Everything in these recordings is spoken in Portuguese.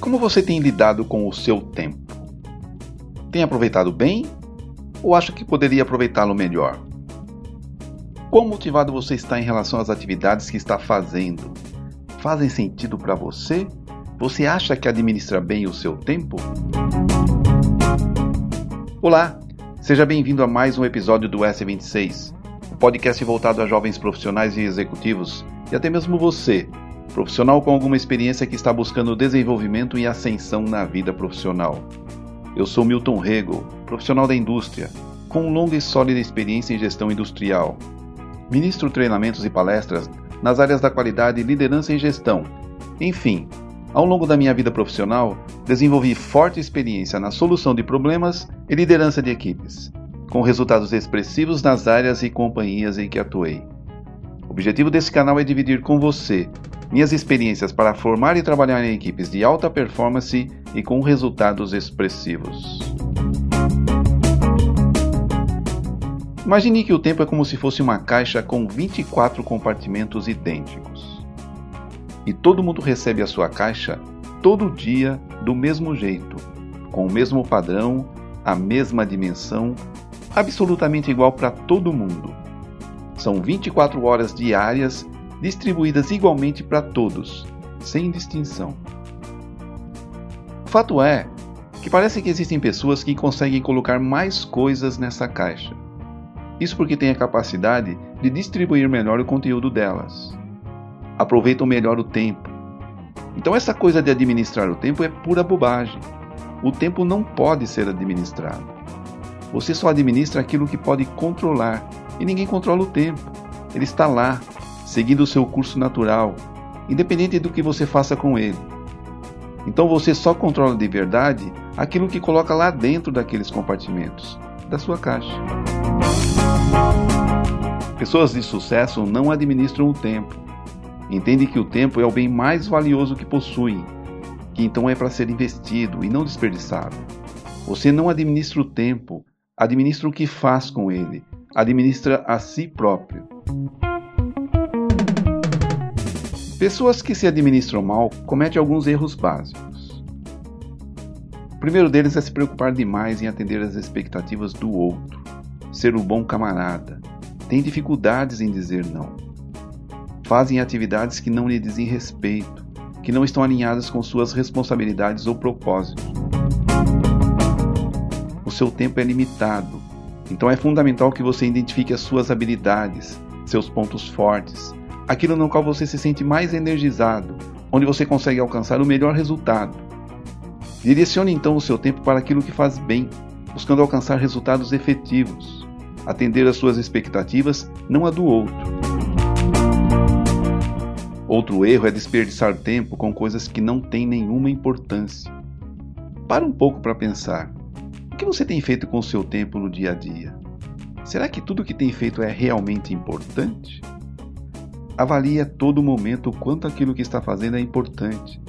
Como você tem lidado com o seu tempo? Tem aproveitado bem ou acha que poderia aproveitá-lo melhor? Quão motivado você está em relação às atividades que está fazendo? Fazem sentido para você? Você acha que administra bem o seu tempo? Olá, seja bem-vindo a mais um episódio do S26, o um podcast voltado a jovens profissionais e executivos, e até mesmo você, profissional com alguma experiência que está buscando desenvolvimento e ascensão na vida profissional. Eu sou Milton Rego, profissional da indústria, com longa e sólida experiência em gestão industrial. Ministro treinamentos e palestras nas áreas da qualidade, liderança e gestão. Enfim, ao longo da minha vida profissional, desenvolvi forte experiência na solução de problemas e liderança de equipes, com resultados expressivos nas áreas e companhias em que atuei. O objetivo desse canal é dividir com você minhas experiências para formar e trabalhar em equipes de alta performance e com resultados expressivos. Imagine que o tempo é como se fosse uma caixa com 24 compartimentos idênticos e todo mundo recebe a sua caixa todo dia do mesmo jeito, com o mesmo padrão, a mesma dimensão, absolutamente igual para todo mundo. São 24 horas diárias distribuídas igualmente para todos, sem distinção. O fato é que parece que existem pessoas que conseguem colocar mais coisas nessa caixa. Isso porque têm a capacidade de distribuir melhor o conteúdo delas aproveitam melhor o tempo. Então, essa coisa de administrar o tempo é pura bobagem. O tempo não pode ser administrado. Você só administra aquilo que pode controlar e ninguém controla o tempo. Ele está lá, seguindo o seu curso natural, independente do que você faça com ele. Então você só controla de verdade aquilo que coloca lá dentro daqueles compartimentos, da sua caixa. Pessoas de sucesso não administram o tempo, Entende que o tempo é o bem mais valioso que possuem, que então é para ser investido e não desperdiçado. Você não administra o tempo, administra o que faz com ele, administra a si próprio. Pessoas que se administram mal cometem alguns erros básicos. O primeiro deles é se preocupar demais em atender às expectativas do outro, ser o bom camarada. Tem dificuldades em dizer não fazem atividades que não lhe dizem respeito, que não estão alinhadas com suas responsabilidades ou propósitos. Seu tempo é limitado, então é fundamental que você identifique as suas habilidades, seus pontos fortes, aquilo no qual você se sente mais energizado, onde você consegue alcançar o melhor resultado. Direcione então o seu tempo para aquilo que faz bem, buscando alcançar resultados efetivos, atender às suas expectativas, não a do outro. Outro erro é desperdiçar tempo com coisas que não têm nenhuma importância. Para um pouco para pensar. Que você tem feito com o seu tempo no dia a dia? Será que tudo o que tem feito é realmente importante? Avalie a todo momento o quanto aquilo que está fazendo é importante.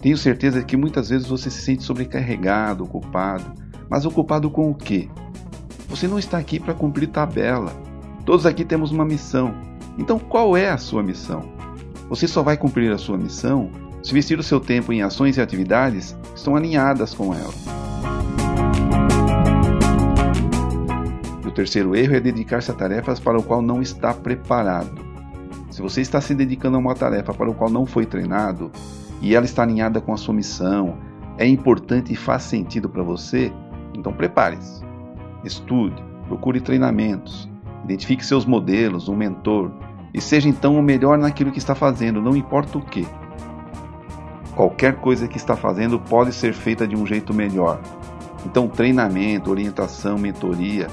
Tenho certeza que muitas vezes você se sente sobrecarregado, ocupado. Mas ocupado com o quê? Você não está aqui para cumprir tabela. Todos aqui temos uma missão. Então, qual é a sua missão? Você só vai cumprir a sua missão se vestir o seu tempo em ações e atividades que estão alinhadas com ela. O terceiro erro é dedicar-se a tarefas para o qual não está preparado. Se você está se dedicando a uma tarefa para o qual não foi treinado e ela está alinhada com a sua missão, é importante e faz sentido para você, então prepare-se. Estude, procure treinamentos, identifique seus modelos, um mentor, e seja então o melhor naquilo que está fazendo, não importa o que. Qualquer coisa que está fazendo pode ser feita de um jeito melhor. Então, treinamento, orientação, mentoria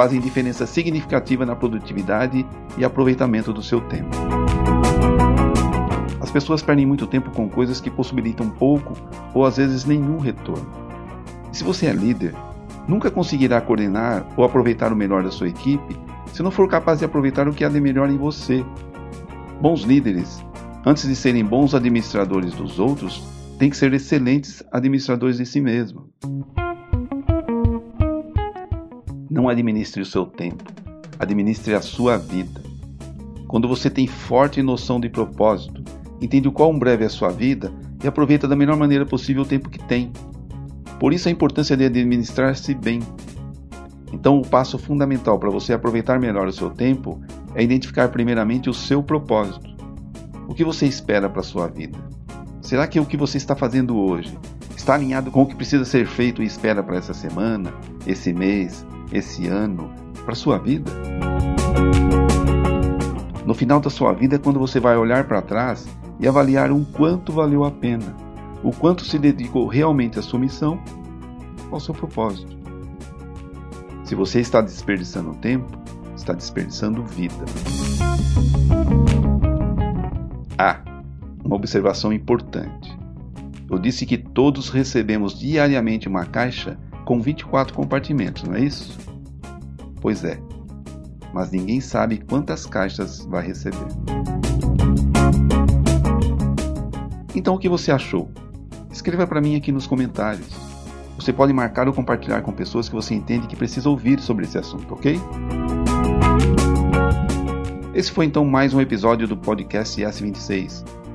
fazem diferença significativa na produtividade e aproveitamento do seu tempo. As pessoas perdem muito tempo com coisas que possibilitam pouco ou às vezes nenhum retorno. E se você é líder, nunca conseguirá coordenar ou aproveitar o melhor da sua equipe se não for capaz de aproveitar o que há de melhor em você. Bons líderes, antes de serem bons administradores dos outros, têm que ser excelentes administradores de si mesmo. Não administre o seu tempo, administre a sua vida. quando você tem forte noção de propósito, entende o quão breve é a sua vida e aproveita da melhor maneira possível o tempo que tem. Por isso a importância de administrar-se bem. Então, o passo fundamental para você aproveitar melhor o seu tempo é identificar primeiramente o seu propósito. O que você espera para a sua vida? Será que o que você está fazendo hoje está alinhado com o que precisa ser feito e espera para essa semana, esse mês, esse ano, para sua vida? No final da sua vida é quando você vai olhar para trás e avaliar o quanto valeu a pena, o quanto se dedicou realmente à sua missão, ao seu propósito. Se você está desperdiçando tempo, está desperdiçando vida. Ah, uma observação importante. Eu disse que todos recebemos diariamente uma caixa com 24 compartimentos, não é isso? Pois é, mas ninguém sabe quantas caixas vai receber. Então o que você achou? Escreva para mim aqui nos comentários. Você pode marcar ou compartilhar com pessoas que você entende que precisa ouvir sobre esse assunto, ok? Esse foi então mais um episódio do podcast S26.